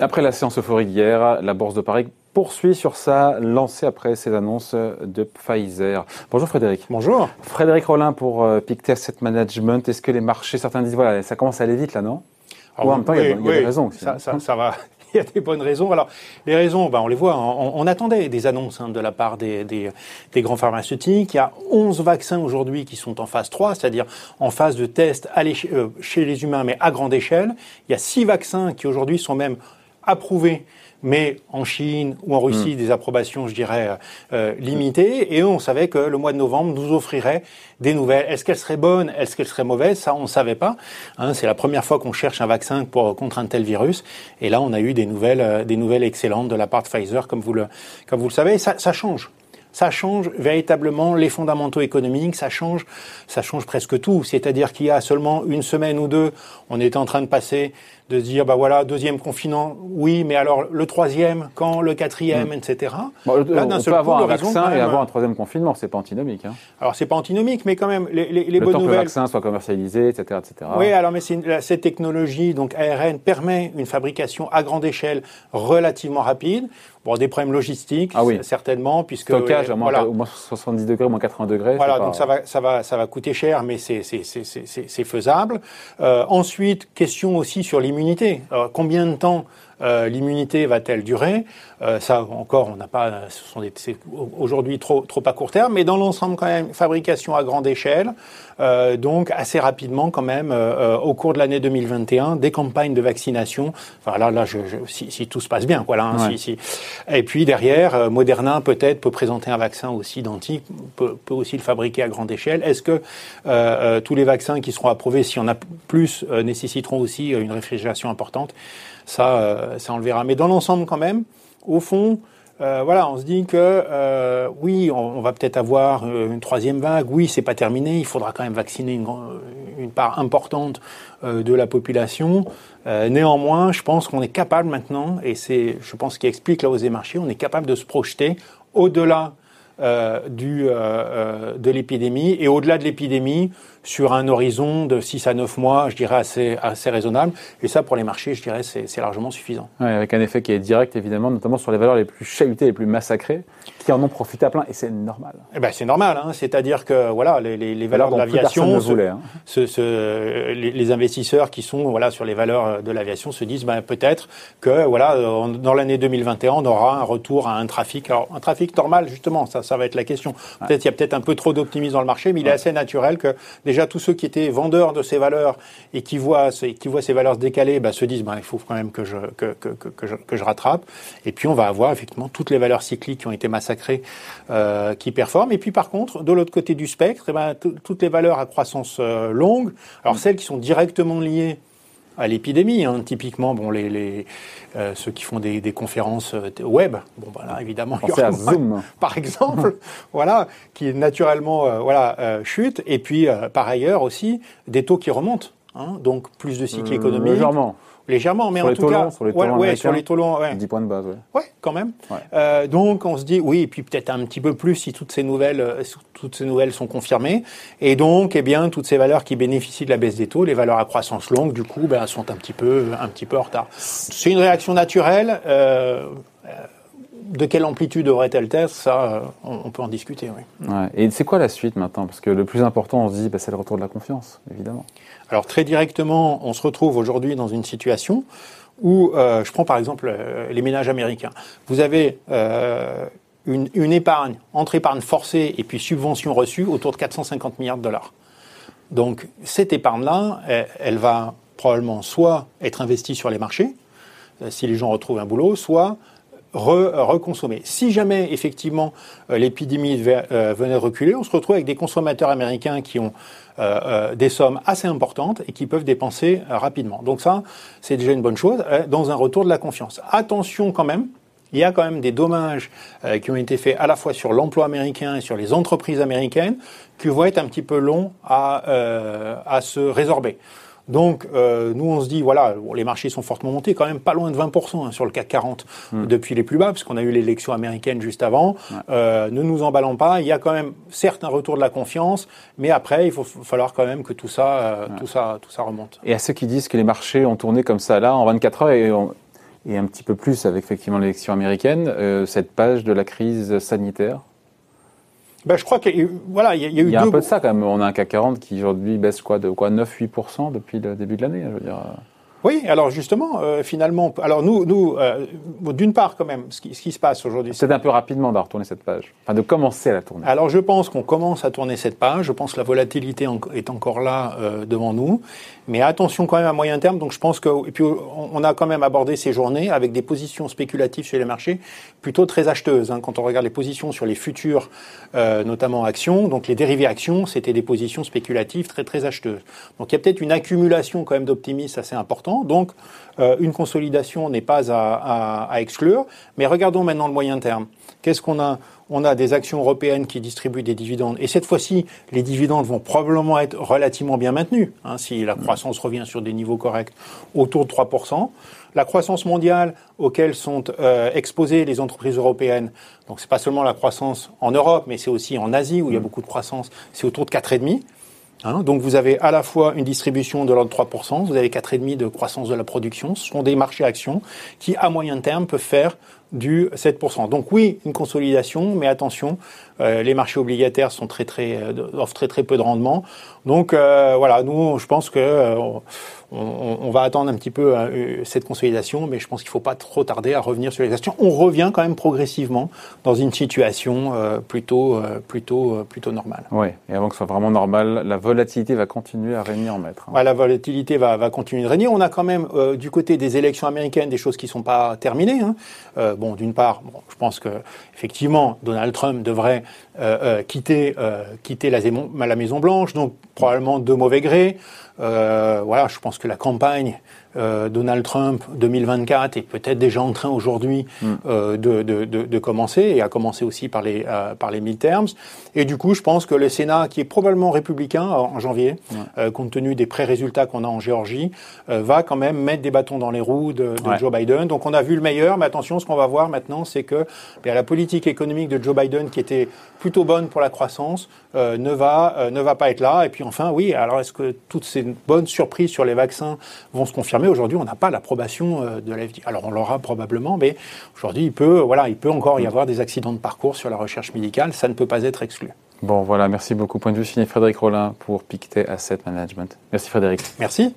Après la séance euphorique hier, la Bourse de Paris poursuit sur sa lancée après ces annonces de Pfizer. Bonjour Frédéric. Bonjour. Frédéric Rollin pour euh, Pictet Asset Management. Est-ce que les marchés, certains disent, voilà, ça commence à aller vite là, non? Ah Ou en même temps, il y a, des raisons aussi. Ça, ça, ça va. il y a des bonnes raisons. Alors, les raisons, ben, on les voit. Hein. On, attendait des annonces hein, de la part des, des, des, grands pharmaceutiques. Il y a 11 vaccins aujourd'hui qui sont en phase 3, c'est-à-dire en phase de test euh, chez les humains, mais à grande échelle. Il y a 6 vaccins qui aujourd'hui sont même approuvés mais en Chine ou en Russie, hmm. des approbations, je dirais, euh, limitées. Et on savait que le mois de novembre nous offrirait des nouvelles. Est-ce qu'elles seraient bonnes? Est-ce qu'elles seraient mauvaises? Ça, on ne savait pas. Hein, c'est la première fois qu'on cherche un vaccin pour, contre un tel virus. Et là, on a eu des nouvelles, euh, des nouvelles excellentes de la part de Pfizer, comme vous le, comme vous le savez. Ça, ça change ça change véritablement les fondamentaux économiques, ça change, ça change presque tout. C'est-à-dire qu'il y a seulement une semaine ou deux, on était en train de passer de se dire bah voilà deuxième confinement oui mais alors le troisième quand le quatrième mm. etc bon, Là, on peut avoir un vaccin et avoir un troisième confinement c'est pas antinomique hein. alors c'est pas antinomique mais quand même les, les, les le bonnes temps nouvelles que le vaccin soit commercialisé etc etc oui alors mais cette technologie donc ARN permet une fabrication à grande échelle relativement rapide Bon, des problèmes logistiques, ah oui. certainement, puisque stockage à moins, voilà. moins 70 degrés, moins 80 degrés. Voilà, donc ça va, ça va, ça va coûter cher, mais c'est faisable. Euh, ensuite, question aussi sur l'immunité. combien de temps euh, l'immunité va-t-elle durer euh, Ça encore, on n'a pas. Ce sont aujourd'hui trop trop à court terme, mais dans l'ensemble quand même, fabrication à grande échelle. Euh, donc assez rapidement quand même, au cours de l'année 2021, des campagnes de vaccination. Enfin là, là, je, si, si, tout se passe bien, voilà. Hein, si, si. Et puis derrière, Moderna peut-être peut présenter un vaccin aussi identique, peut, peut aussi le fabriquer à grande échelle. Est-ce que tous les vaccins qui seront approuvés, s'il y en a plus, nécessiteront aussi une réfrigération importante? Ça, ça on le verra. Mais dans l'ensemble, quand même, au fond, euh, voilà, on se dit que euh, oui, on, va peut-être avoir euh, une troisième vague. Oui, c'est pas terminé. Il faudra quand même vacciner une, une part importante euh, de la population. néanmoins, je pense qu'on est capable maintenant, et c'est, je pense, qui explique la hausse des marchés, on est capable de se projeter au-delà du, de l'épidémie et au-delà de l'épidémie sur un horizon de 6 à 9 mois, je dirais assez, assez raisonnable. Et ça, pour les marchés, je dirais, c'est largement suffisant. Ouais, avec un effet qui est direct, évidemment, notamment sur les valeurs les plus chahutées, les plus massacrées, qui en ont profité à plein, et c'est normal. Eh ben, c'est normal, hein. c'est-à-dire que voilà, les, les, les valeurs de l'aviation, hein. les, investisseurs qui sont voilà sur les valeurs de l'aviation se disent ben, peut-être que voilà dans l'année 2021 on aura un retour à un trafic, alors un trafic normal justement, ça, ça va être la question. Peut-être il y a peut-être un peu trop d'optimisme dans le marché, mais il est assez naturel que déjà déjà tous ceux qui étaient vendeurs de ces valeurs et qui voient, qui voient ces valeurs se décaler, bah, se disent bah, il faut quand même que je, que, que, que, je, que je rattrape. Et puis on va avoir effectivement toutes les valeurs cycliques qui ont été massacrées euh, qui performent. Et puis par contre, de l'autre côté du spectre, eh ben, toutes les valeurs à croissance euh, longue, alors celles qui sont directement liées à l'épidémie. Hein. Typiquement, bon, les, les euh, ceux qui font des, des conférences euh, web, bon, voilà, évidemment, il y aura, Zoom, par exemple, voilà, qui naturellement, euh, voilà, euh, chute. Et puis, par ailleurs aussi, des taux qui remontent. Hein, donc plus de cycle économique. Légèrement. Légèrement, mais sur en tout cas, sur les ouais, ouais, sur les taux longs, ouais. 10 points de base, ouais. Ouais, quand même. Euh, donc on se dit oui, et puis peut-être un petit peu plus si toutes ces nouvelles, euh, toutes ces nouvelles sont confirmées. Et donc, eh bien, toutes ces valeurs qui bénéficient de la baisse des taux, les valeurs à croissance longue, du coup, ben, sont un petit peu, un petit peu en retard. C'est une réaction naturelle. Euh, de quelle amplitude devrait-elle être Ça, on, peut en discuter, oui. Ouais. Et c'est quoi la suite maintenant? Parce que le plus important, on se dit, bah, c'est le retour de la confiance, évidemment. Alors très directement, on se retrouve aujourd'hui dans une situation où, euh, je prends par exemple euh, les ménages américains. Vous avez euh, une, une, épargne entre épargne forcée et puis subvention reçue autour de 450 milliards de dollars. Donc cette épargne-là, elle, elle, va probablement soit être investie sur les marchés, euh, si les gens retrouvent un boulot, soit re, reconsommer. Si jamais effectivement euh, l'épidémie euh, venait reculer, on se retrouve avec des consommateurs américains qui ont euh, des sommes assez importantes et qui peuvent dépenser rapidement. Donc ça, c'est déjà une bonne chose dans un retour de la confiance. Attention quand même, il y a quand même des dommages qui ont été faits à la fois sur l'emploi américain et sur les entreprises américaines qui vont être un petit peu longs à se résorber. Donc, euh, nous, on se dit, voilà, les marchés sont fortement montés, quand même pas loin de 20% hein, sur le CAC 40 hmm. depuis les plus bas, parce qu'on a eu l'élection américaine juste avant. Euh, ne nous emballons pas. Il y a quand même, certes, un retour de la confiance, mais après, il faut falloir quand même que tout ça, euh, tout ça, tout ça remonte. Et à ceux qui disent que les marchés ont tourné comme ça là en 24 heures et, et un petit peu plus avec effectivement l'élection américaine, euh, cette page de la crise sanitaire ben, je crois qu'il voilà, il y, a eu Il y a un peu de ça quand même. On a un CAC 40 qui aujourd'hui baisse quoi de quoi 9-8% depuis le début de l'année. Je veux dire. Oui, alors justement, euh, finalement, alors nous, nous euh, d'une part quand même, ce qui, ce qui se passe aujourd'hui. C'est un peu rapidement de retourner cette page, enfin de commencer à la tourner. Alors je pense qu'on commence à tourner cette page. Je pense que la volatilité est encore là euh, devant nous, mais attention quand même à moyen terme. Donc je pense que et puis on a quand même abordé ces journées avec des positions spéculatives sur les marchés plutôt très acheteuses. Hein, quand on regarde les positions sur les futurs, notamment actions, donc les dérivés actions, c'était des positions spéculatives très très acheteuses. Donc il y a peut-être une accumulation quand même d'optimisme assez importante donc, euh, une consolidation n'est pas à, exclure. Mais regardons maintenant le moyen terme. Qu'est-ce qu'on a? On a des actions européennes qui distribuent des dividendes. Et cette fois-ci, les dividendes vont probablement être relativement bien maintenus, hein, si la croissance revient sur des niveaux corrects, autour de 3%. La croissance mondiale auquel sont euh, exposées les entreprises européennes, donc c'est pas seulement la croissance en Europe, mais c'est aussi en Asie où il y a beaucoup de croissance, c'est autour de 4,5%. Hein, donc vous avez à la fois une distribution de l'ordre de 3%, vous avez 4,5% de croissance de la production. Ce sont des marchés actions qui, à moyen terme, peuvent faire du 7%. Donc oui, une consolidation, mais attention, euh, les marchés obligataires sont très très euh, offrent très très peu de rendement. Donc euh, voilà, nous je pense que on, va attendre un petit peu cette consolidation, mais je pense qu'il ne faut pas trop tarder à revenir sur les actions. On revient quand même progressivement dans une situation plutôt plutôt plutôt normale. Oui, et avant que ce soit vraiment normal, la volatilité va continuer à régner en maître. Hein. la volatilité va, va continuer de régner. On a quand même du côté des élections américaines des choses qui ne sont pas terminées. Hein. Bon, d'une part, je pense que effectivement Donald Trump devrait euh, euh, quitter, euh, quitter la, la Maison Blanche, donc probablement de mauvais gré. voilà, je pense que la campagne euh, Donald Trump 2024 est peut-être déjà en train aujourd'hui mm. euh, de, de, de, de, commencer et a commencé aussi par les, euh, par les midterms. Et du coup, je pense que le Sénat, qui est probablement républicain en janvier, compte tenu des pré-résultats qu'on a en Géorgie, va quand même mettre des bâtons dans les roues de, Joe Biden. Donc on a vu le meilleur, mais attention, ce qu'on va voir maintenant, c'est que bien, la politique économique de Joe Biden, qui était plutôt bonne pour la croissance, ne, va, ne va pas être là. Et puis enfin, oui, alors est-ce que toutes ces bonnes surprises sur les vaccins vont se confirmer Aujourd'hui, on n'a pas l'approbation euh, de l'AFD. Alors, on l'aura probablement, mais aujourd'hui, il peut, voilà, il peut encore y avoir des accidents de parcours sur la recherche médicale. Ça ne peut pas être exclu. Bon, voilà, merci beaucoup. Point de vue signé Frédéric Rollin pour Pictet Asset Management. Merci Frédéric. Merci.